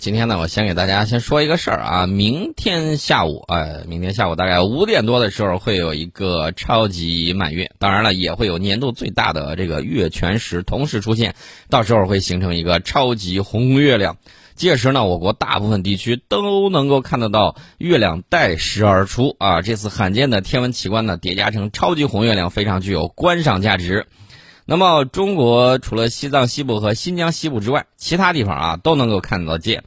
今天呢，我先给大家先说一个事儿啊。明天下午，呃，明天下午大概五点多的时候，会有一个超级满月，当然了，也会有年度最大的这个月全食同时出现，到时候会形成一个超级红月亮。届时呢，我国大部分地区都能够看得到月亮带食而出啊！这次罕见的天文奇观呢，叠加成超级红月亮，非常具有观赏价值。那么，中国除了西藏西部和新疆西部之外，其他地方啊都能够看得见。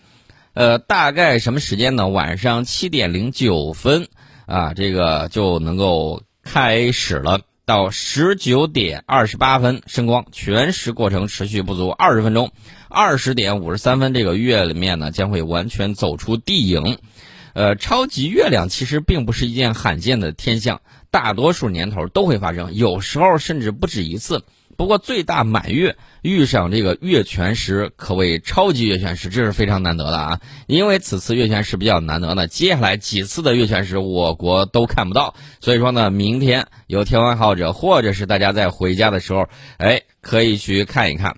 呃，大概什么时间呢？晚上七点零九分啊，这个就能够开始了。到十九点二十八分升光，全食过程持续不足二十分钟。二十点五十三分，这个月里面呢将会完全走出地影。呃，超级月亮其实并不是一件罕见的天象，大多数年头都会发生，有时候甚至不止一次。不过最大满月遇上这个月全食，可谓超级月全食，这是非常难得的啊！因为此次月全食比较难得呢，接下来几次的月全食我国都看不到，所以说呢，明天有天文爱好者或者是大家在回家的时候，哎，可以去看一看。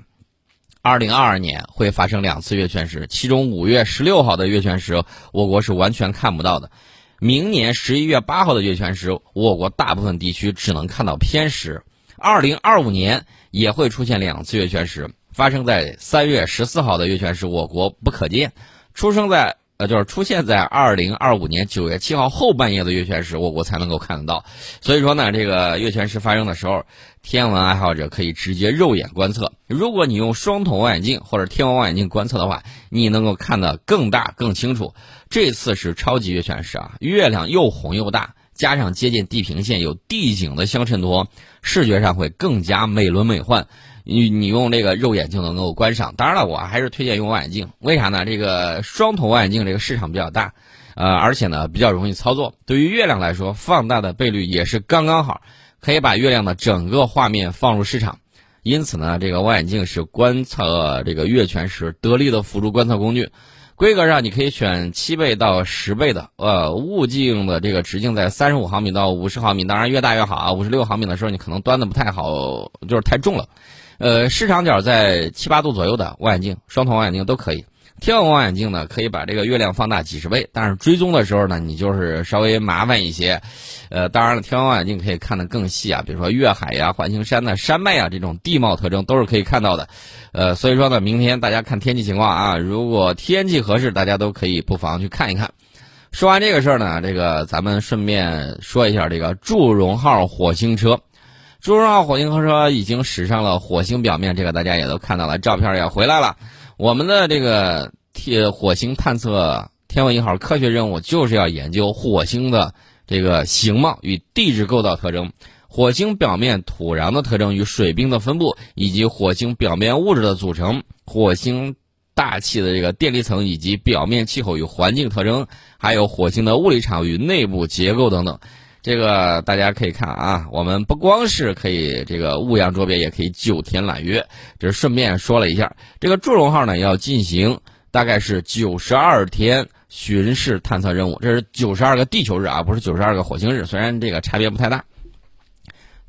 二零二二年会发生两次月全食，其中五月十六号的月全食我国是完全看不到的，明年十一月八号的月全食，我国大部分地区只能看到偏食。二零二五年也会出现两次月全食，发生在三月十四号的月全食，我国不可见；出生在呃，就是出现在二零二五年九月七号后半夜的月全食，我国才能够看得到。所以说呢，这个月全食发生的时候，天文爱好者可以直接肉眼观测。如果你用双筒望远镜或者天文望远镜观测的话，你能够看得更大更清楚。这次是超级月全食啊，月亮又红又大。加上接近地平线有地景的相衬托，视觉上会更加美轮美奂。你你用这个肉眼就能够观赏。当然了，我还是推荐用望远镜。为啥呢？这个双筒望远镜这个市场比较大，呃，而且呢比较容易操作。对于月亮来说，放大的倍率也是刚刚好，可以把月亮的整个画面放入市场。因此呢，这个望远镜是观测这个月全食得力的辅助观测工具。规格上，你可以选七倍到十倍的，呃，物镜的这个直径在三十五毫米到五十毫米，当然越大越好啊。五十六毫米的时候，你可能端的不太好，就是太重了。呃，视场角在七八度左右的望远镜，双筒望远镜都可以。天文望远镜呢，可以把这个月亮放大几十倍，但是追踪的时候呢，你就是稍微麻烦一些。呃，当然了，天文望远镜可以看得更细啊，比如说月海呀、环形山呐、山脉啊这种地貌特征都是可以看到的。呃，所以说呢，明天大家看天气情况啊，如果天气合适，大家都可以不妨去看一看。说完这个事儿呢，这个咱们顺便说一下这个祝融号火星车。祝融号火星车已经驶上了火星表面，这个大家也都看到了，照片也回来了。我们的这个铁火星探测天文一号科学任务就是要研究火星的这个形貌与地质构造特征，火星表面土壤的特征与水冰的分布，以及火星表面物质的组成，火星大气的这个电离层以及表面气候与环境特征，还有火星的物理场与内部结构等等。这个大家可以看啊，我们不光是可以这个雾阳捉鳖，也可以九天揽月。这是顺便说了一下，这个祝融号呢要进行大概是九十二天巡视探测任务，这是九十二个地球日啊，不是九十二个火星日，虽然这个差别不太大。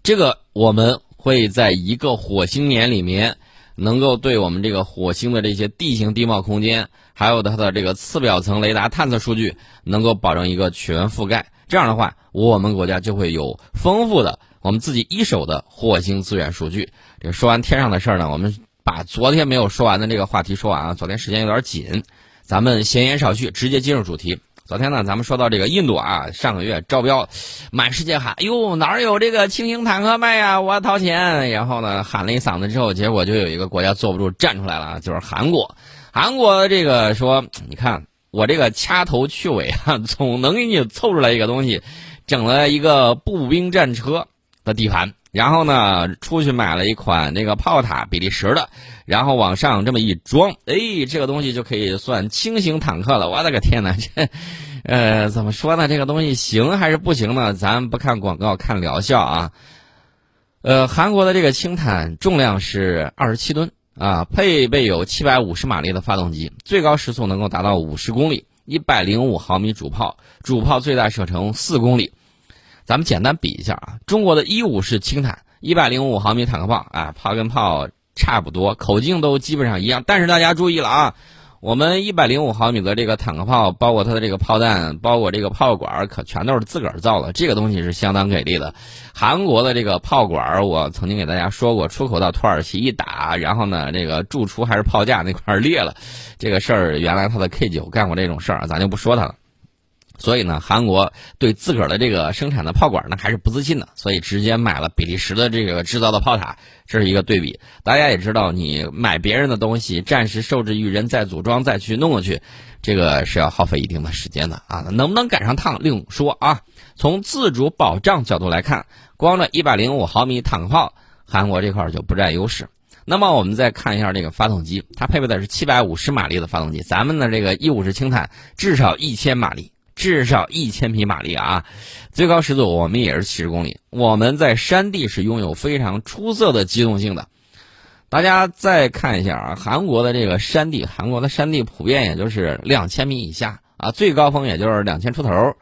这个我们会在一个火星年里面，能够对我们这个火星的这些地形地貌空间，还有它的这个次表层雷达探测数据，能够保证一个全覆盖。这样的话，我们国家就会有丰富的我们自己一手的火星资源数据。这说完天上的事儿呢，我们把昨天没有说完的这个话题说完啊。昨天时间有点紧，咱们闲言少叙，直接进入主题。昨天呢，咱们说到这个印度啊，上个月招标，满世界喊：“哎呦，哪儿有这个轻型坦克卖呀？我掏钱。”然后呢，喊了一嗓子之后，结果就有一个国家坐不住站出来了，就是韩国。韩国这个说：“你看。”我这个掐头去尾啊，总能给你凑出来一个东西，整了一个步兵战车的底盘，然后呢，出去买了一款那个炮塔，比利时的，然后往上这么一装，哎，这个东西就可以算轻型坦克了。我的个天哪，这，呃，怎么说呢？这个东西行还是不行呢？咱不看广告，看疗效啊。呃，韩国的这个轻坦重量是二十七吨。啊，配备有七百五十马力的发动机，最高时速能够达到五十公里，一百零五毫米主炮，主炮最大射程四公里。咱们简单比一下啊，中国的一五式轻坦，一百零五毫米坦克炮，啊，炮跟炮差不多，口径都基本上一样。但是大家注意了啊，我们一百零五毫米的这个坦克炮，包括它的这个炮弹，包括这个炮管，可全都是自个儿造的。这个东西是相当给力的。韩国的这个炮管，我曾经给大家说过，出口到土耳其一打，然后呢，这个驻出还是炮架那块裂了，这个事儿原来他的 K 九干过这种事儿，咱就不说他了。所以呢，韩国对自个儿的这个生产的炮管呢还是不自信的，所以直接买了比利时的这个制造的炮塔，这是一个对比。大家也知道，你买别人的东西，暂时受制于人，再组装再去弄过去，这个是要耗费一定的时间的啊。能不能赶上趟另说啊。从自主保障角度来看，光这一百零五毫米坦克炮，韩国这块就不占优势。那么我们再看一下这个发动机，它配备的是七百五十马力的发动机，咱们的这个一五式轻坦至少一千马力。至少一千匹马力啊，最高时速我们也是七十公里。我们在山地是拥有非常出色的机动性的。大家再看一下啊，韩国的这个山地，韩国的山地普遍也就是两千米以下啊，最高峰也就是两千出头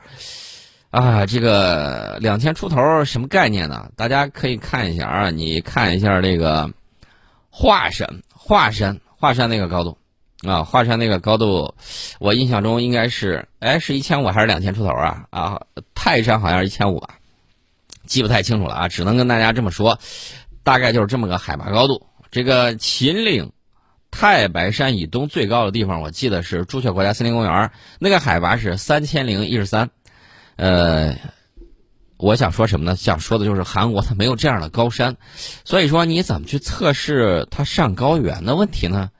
啊。这个两千出头什么概念呢？大家可以看一下啊，你看一下这个华山，华山，华山那个高度。啊，华山那个高度，我印象中应该是，哎，是一千五还是两千出头啊？啊，泰山好像是一千五吧，记不太清楚了啊，只能跟大家这么说，大概就是这么个海拔高度。这个秦岭太白山以东最高的地方，我记得是朱雀国家森林公园，那个海拔是三千零一十三。呃，我想说什么呢？想说的就是韩国它没有这样的高山，所以说你怎么去测试它上高原的问题呢？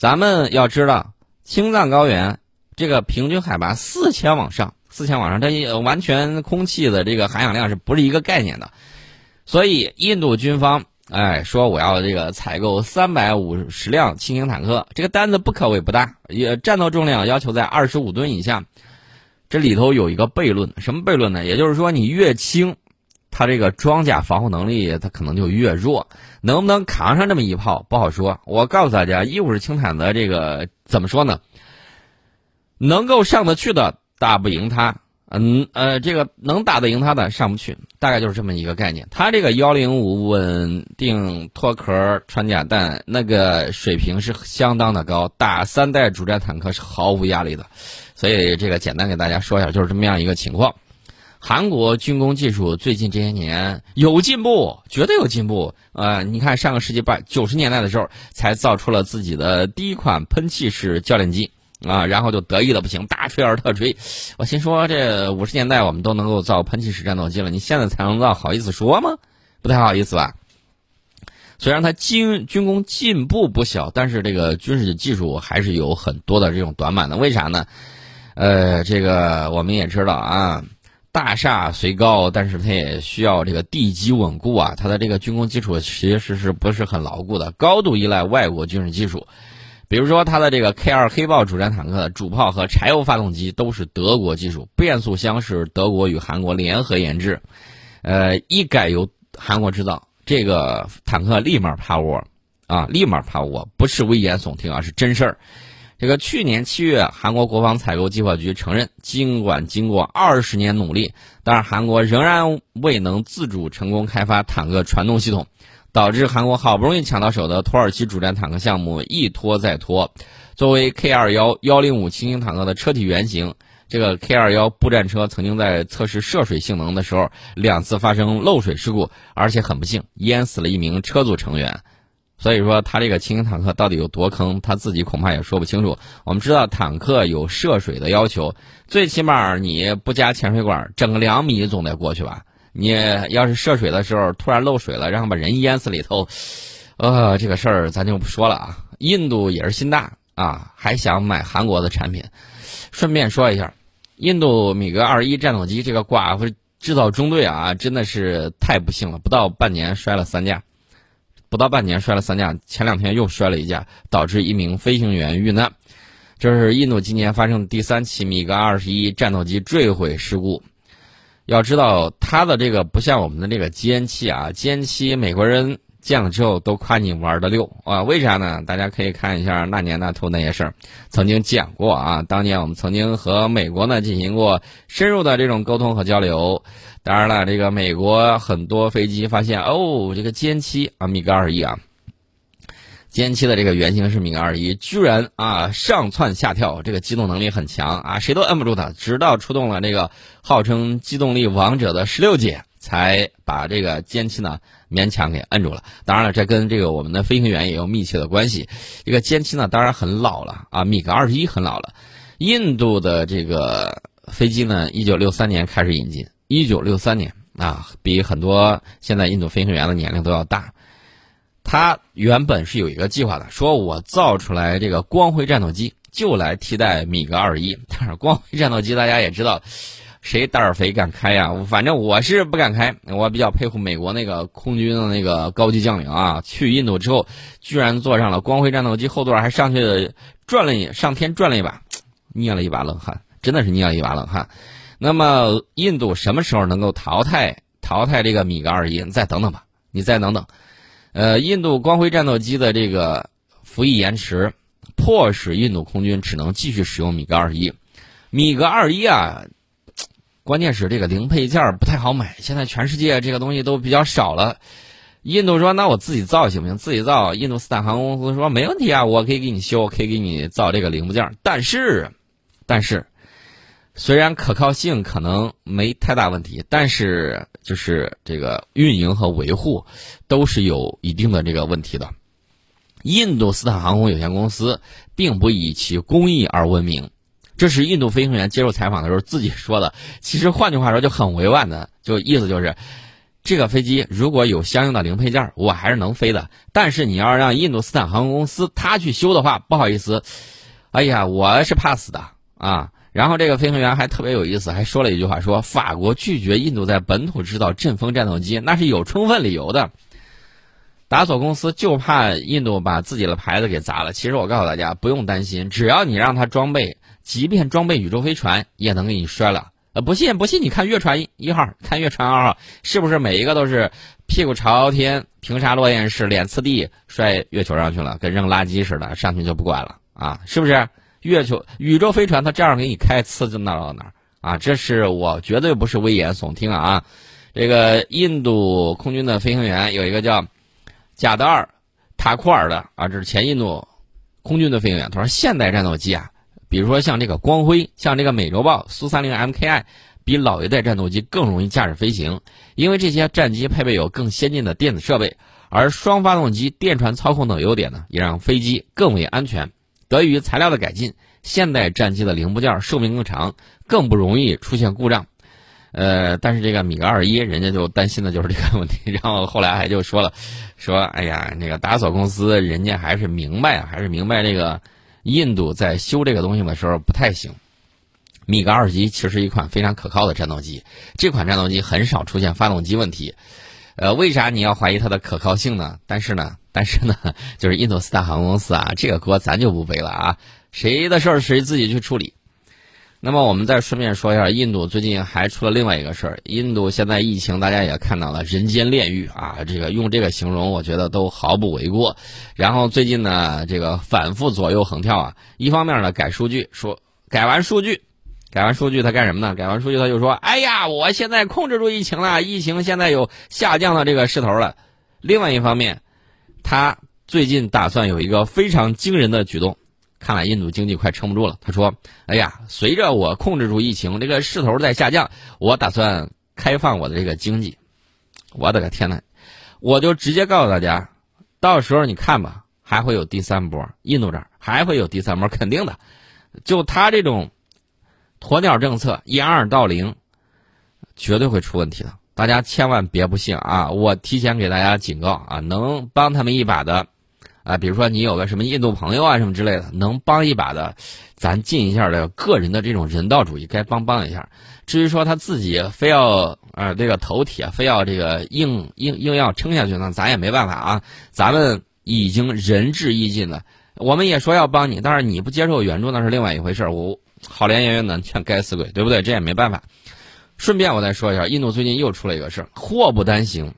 咱们要知道，青藏高原这个平均海拔四千往上，四千往上，它完全空气的这个含氧量是不是一个概念的？所以印度军方哎说我要这个采购三百五十辆轻型坦克，这个单子不可谓不大，也战斗重量要求在二十五吨以下。这里头有一个悖论，什么悖论呢？也就是说，你越轻。它这个装甲防护能力，它可能就越弱，能不能扛上这么一炮不好说。我告诉大家，一五式轻坦的这个怎么说呢？能够上得去的打不赢它，嗯呃，这个能打得赢它的上不去，大概就是这么一个概念。它这个幺零五稳定脱壳穿甲弹那个水平是相当的高，打三代主战坦克是毫无压力的。所以这个简单给大家说一下，就是这么样一个情况。韩国军工技术最近这些年有进步，绝对有进步。呃，你看上个世纪八九十年代的时候，才造出了自己的第一款喷气式教练机啊，然后就得意的不行，大吹而特吹。我心说，这五十年代我们都能够造喷气式战斗机了，你现在才能造，好意思说吗？不太好意思吧？虽然它军军工进步不小，但是这个军事技术还是有很多的这种短板的。为啥呢？呃，这个我们也知道啊。大厦虽高，但是它也需要这个地基稳固啊。它的这个军工基础其实是不是很牢固的，高度依赖外国军事技术。比如说，它的这个 K 二黑豹主战坦克主炮和柴油发动机都是德国技术，变速箱是德国与韩国联合研制。呃，一改由韩国制造，这个坦克立马趴窝啊，立马趴窝，不是危言耸听啊，是真事儿。这个去年七月，韩国国防采购计划局承认，尽管经过二十年努力，但是韩国仍然未能自主成功开发坦克传动系统，导致韩国好不容易抢到手的土耳其主战坦克项目一拖再拖。作为 K 二幺幺零五轻型坦克的车体原型，这个 K 二幺步战车曾经在测试涉水性能的时候，两次发生漏水事故，而且很不幸淹死了一名车组成员。所以说，他这个轻型坦克到底有多坑，他自己恐怕也说不清楚。我们知道，坦克有涉水的要求，最起码你不加潜水管，整个两米总得过去吧？你要是涉水的时候突然漏水了，然后把人淹死里头，呃，这个事儿咱就不说了啊。印度也是心大啊，还想买韩国的产品。顺便说一下，印度米格二一战斗机这个寡妇制造中队啊，真的是太不幸了，不到半年摔了三架。不到半年摔了三架，前两天又摔了一架，导致一名飞行员遇难。这是印度今年发生的第三起米格二十一战斗机坠毁事故。要知道，它的这个不像我们的这个歼七啊，歼七美国人。见了之后都夸你玩的溜啊？为啥呢？大家可以看一下那年那头那些事儿，曾经讲过啊。当年我们曾经和美国呢进行过深入的这种沟通和交流。当然了，这个美国很多飞机发现哦，这个歼七啊，米格二一啊，歼七的这个原型是米格二一，居然啊上窜下跳，这个机动能力很强啊，谁都摁不住它，直到出动了这个号称机动力王者的十六姐，才把这个歼七呢勉强给摁住了。当然了，这跟这个我们的飞行员也有密切的关系。这个歼七呢，当然很老了啊，米格二十一很老了。印度的这个飞机呢，一九六三年开始引进，一九六三年啊，比很多现在印度飞行员的年龄都要大。他原本是有一个计划的，说我造出来这个光辉战斗机就来替代米格二十一。但是光辉战斗机大家也知道，谁胆儿肥敢开呀？反正我是不敢开。我比较佩服美国那个空军的那个高级将领啊，去印度之后居然坐上了光辉战斗机后座，还上去转了一上天转了一把，捏了一把冷汗，真的是捏了一把冷汗。那么印度什么时候能够淘汰淘汰这个米格二一？你再等等吧，你再等等。呃，印度光辉战斗机的这个服役延迟，迫使印度空军只能继续使用米格二一。米格二一啊，关键是这个零配件不太好买，现在全世界这个东西都比较少了。印度说：“那我自己造行不行？自己造。”印度斯坦航空公司说：“没问题啊，我可以给你修，可以给你造这个零部件。但是，但是。”虽然可靠性可能没太大问题，但是就是这个运营和维护都是有一定的这个问题的。印度斯坦航空有限公司并不以其工艺而闻名，这是印度飞行员接受采访的时候自己说的。其实换句话说就很委婉的，就意思就是，这个飞机如果有相应的零配件，我还是能飞的。但是你要让印度斯坦航空公司他去修的话，不好意思，哎呀，我是怕死的啊。然后这个飞行员还特别有意思，还说了一句话：说法国拒绝印度在本土制造阵风战斗机，那是有充分理由的。达索公司就怕印度把自己的牌子给砸了。其实我告诉大家，不用担心，只要你让他装备，即便装备宇宙飞船，也能给你摔了。呃，不信不信，你看月船一号，看月船二号，是不是每一个都是屁股朝天，平沙落雁式，脸刺地摔月球上去了，跟扔垃圾似的，上去就不管了啊？是不是？月球宇宙飞船，它这样给你开，呲就哪到哪儿啊！这是我绝对不是危言耸听啊！这个印度空军的飞行员有一个叫贾德尔塔库尔的啊，这是前印度空军的飞行员。他说，现代战斗机啊，比如说像这个光辉，像这个美洲豹、苏三零 MKI，比老一代战斗机更容易驾驶飞行，因为这些战机配备有更先进的电子设备，而双发动机、电传操控等优点呢，也让飞机更为安全。得益于材料的改进，现代战机的零部件寿命更长，更不容易出现故障。呃，但是这个米格二一，人家就担心的就是这个问题。然后后来还就说了，说哎呀，那个达索公司人家还是明白啊，还是明白这个印度在修这个东西的时候不太行。米格二级其实是一款非常可靠的战斗机，这款战斗机很少出现发动机问题。呃，为啥你要怀疑它的可靠性呢？但是呢，但是呢，就是印度四大航空公司啊，这个锅咱就不背了啊，谁的事儿谁自己去处理。那么我们再顺便说一下，印度最近还出了另外一个事儿。印度现在疫情，大家也看到了，人间炼狱啊，这个用这个形容，我觉得都毫不为过。然后最近呢，这个反复左右横跳啊，一方面呢改数据，说改完数据。改完数据他干什么呢？改完数据他就说：“哎呀，我现在控制住疫情了，疫情现在有下降的这个势头了。”另外一方面，他最近打算有一个非常惊人的举动，看来印度经济快撑不住了。他说：“哎呀，随着我控制住疫情，这个势头在下降，我打算开放我的这个经济。”我的个天呐，我就直接告诉大家，到时候你看吧，还会有第三波，印度这儿还会有第三波，肯定的。就他这种。鸵鸟政策一二到零，绝对会出问题的。大家千万别不信啊！我提前给大家警告啊，能帮他们一把的，啊，比如说你有个什么印度朋友啊什么之类的，能帮一把的，咱尽一下的个人的这种人道主义，该帮帮一下。至于说他自己非要啊这个头铁，非要这个硬硬硬要撑下去，那咱也没办法啊。咱们已经仁至义尽了，我们也说要帮你，但是你不接受援助那是另外一回事我。好言言语难劝该死鬼，对不对？这也没办法。顺便我再说一下，印度最近又出了一个事儿，祸不单行，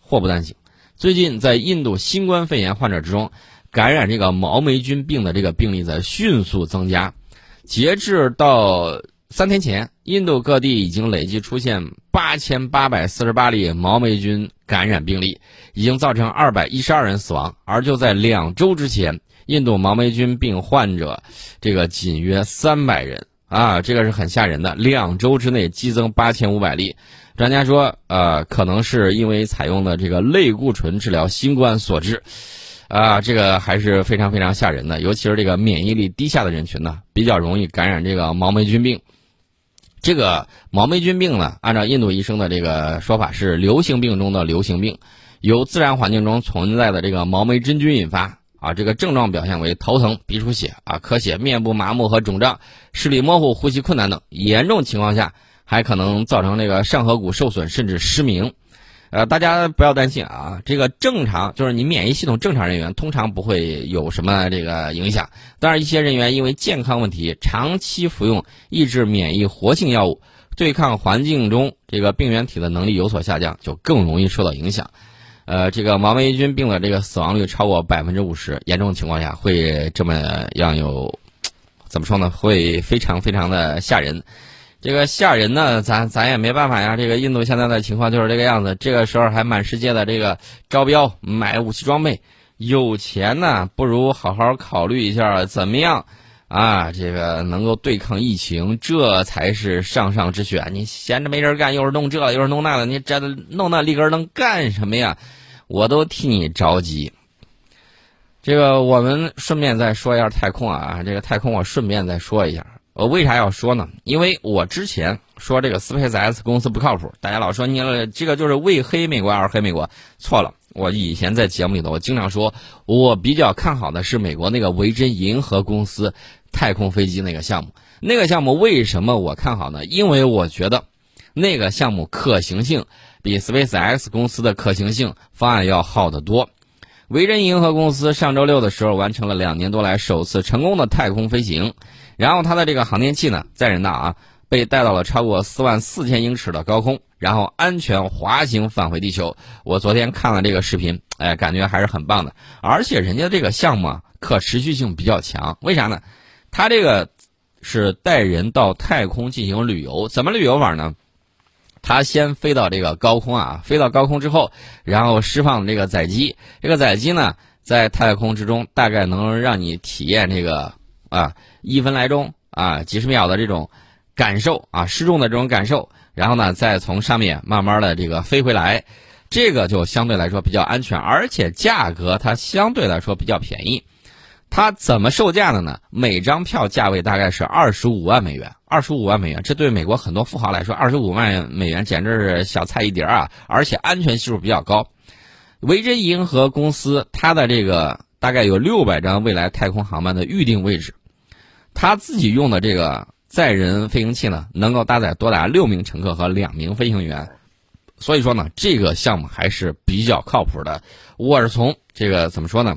祸不单行。最近在印度新冠肺炎患者之中，感染这个毛霉菌病的这个病例在迅速增加。截至到三天前，印度各地已经累计出现八千八百四十八例毛霉菌感染病例，已经造成二百一十二人死亡。而就在两周之前，印度毛霉菌病患者这个仅约三百人啊，这个是很吓人的。两周之内激增八千五百例，专家说，呃，可能是因为采用的这个类固醇治疗新冠所致。啊，这个还是非常非常吓人的，尤其是这个免疫力低下的人群呢，比较容易感染这个毛霉菌病。这个毛霉菌病呢，按照印度医生的这个说法，是流行病中的流行病，由自然环境中存在的这个毛霉真菌引发。啊，这个症状表现为头疼、鼻出血、啊咳血、面部麻木和肿胀、视力模糊、呼吸困难等，严重情况下还可能造成这个上颌骨受损甚至失明。呃，大家不要担心啊，这个正常就是你免疫系统正常人员通常不会有什么这个影响。当然，一些人员因为健康问题，长期服用抑制免疫活性药物，对抗环境中这个病原体的能力有所下降，就更容易受到影响。呃，这个毛霉菌病的这个死亡率超过百分之五十，严重情况下会这么样有，怎么说呢？会非常非常的吓人。这个吓人呢，咱咱也没办法呀。这个印度现在的情况就是这个样子。这个时候还满世界的这个招标买武器装备，有钱呢，不如好好考虑一下怎么样啊？这个能够对抗疫情，这才是上上之选。你闲着没人干，又是弄这，又是弄那的，你这弄那立根能干什么呀？我都替你着急。这个我们顺便再说一下太空啊，这个太空我顺便再说一下。我为啥要说呢？因为我之前说这个 SpaceX 公司不靠谱，大家老说你这个就是为黑美国而黑美国，错了。我以前在节目里头，我经常说，我比较看好的是美国那个维珍银河公司太空飞机那个项目。那个项目为什么我看好呢？因为我觉得那个项目可行性比 SpaceX 公司的可行性方案要好得多。维珍银河公司上周六的时候完成了两年多来首次成功的太空飞行。然后它的这个航天器呢，载人的啊，被带到了超过四万四千英尺的高空，然后安全滑行返回地球。我昨天看了这个视频，哎，感觉还是很棒的。而且人家这个项目啊，可持续性比较强。为啥呢？它这个是带人到太空进行旅游，怎么旅游法呢？它先飞到这个高空啊，飞到高空之后，然后释放这个载机。这个载机呢，在太空之中大概能让你体验这个。啊，一分来钟啊，几十秒的这种感受啊，失重的这种感受，然后呢，再从上面慢慢的这个飞回来，这个就相对来说比较安全，而且价格它相对来说比较便宜。它怎么售价的呢？每张票价位大概是二十五万美元，二十五万美元，这对美国很多富豪来说，二十五万美元简直是小菜一碟啊！而且安全系数比较高。维珍银河公司它的这个大概有六百张未来太空航班的预定位置。他自己用的这个载人飞行器呢，能够搭载多达六名乘客和两名飞行员，所以说呢，这个项目还是比较靠谱的。我是从这个怎么说呢？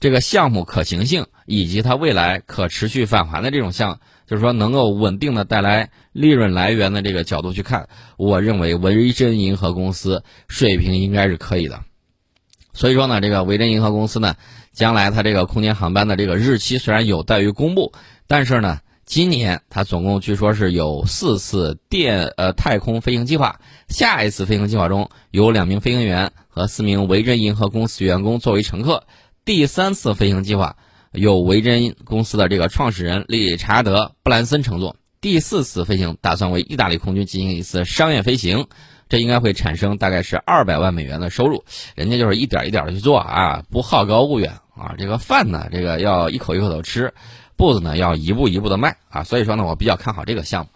这个项目可行性以及它未来可持续返还的这种项，就是说能够稳定的带来利润来源的这个角度去看，我认为维珍银河公司水平应该是可以的。所以说呢，这个维珍银河公司呢。将来它这个空间航班的这个日期虽然有待于公布，但是呢，今年它总共据说是有四次电呃太空飞行计划。下一次飞行计划中有两名飞行员和四名维珍银河公司员工作为乘客。第三次飞行计划由维珍公司的这个创始人理查德·布兰森乘坐。第四次飞行打算为意大利空军进行一次商业飞行。这应该会产生大概是二百万美元的收入，人家就是一点一点的去做啊，不好高骛远啊。这个饭呢，这个要一口一口的吃，步子呢要一步一步的迈啊。所以说呢，我比较看好这个项目。